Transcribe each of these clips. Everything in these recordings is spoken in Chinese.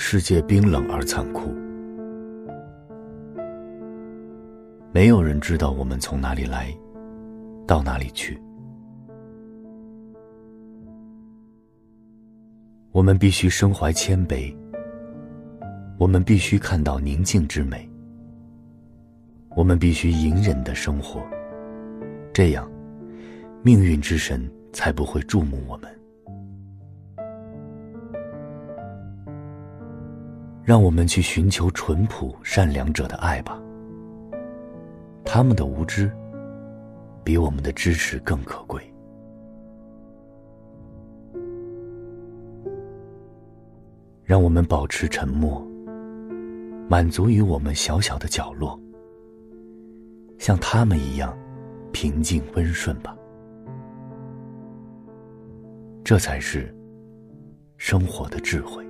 世界冰冷而残酷，没有人知道我们从哪里来，到哪里去。我们必须身怀谦卑，我们必须看到宁静之美，我们必须隐忍的生活，这样，命运之神才不会注目我们。让我们去寻求淳朴善良者的爱吧，他们的无知，比我们的支持更可贵。让我们保持沉默，满足于我们小小的角落，像他们一样平静温顺吧。这才是生活的智慧。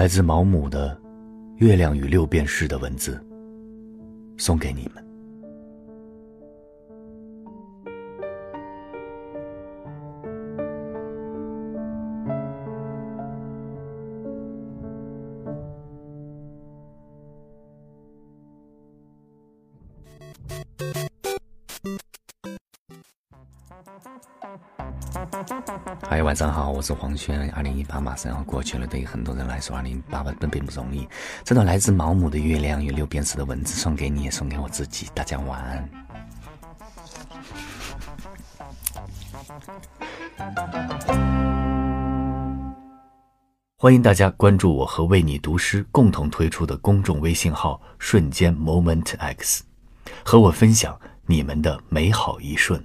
来自毛姆的《月亮与六便士》的文字，送给你们。嗨，晚上好，我是黄轩。二零一八马上要过去了，对于很多人来说，二零一八并并不容易。这段来自毛姆的《月亮与六便士》的文字，送给你，也送给我自己。大家晚安。欢迎大家关注我和为你读诗共同推出的公众微信号“瞬间 Moment X”，和我分享你们的美好一瞬。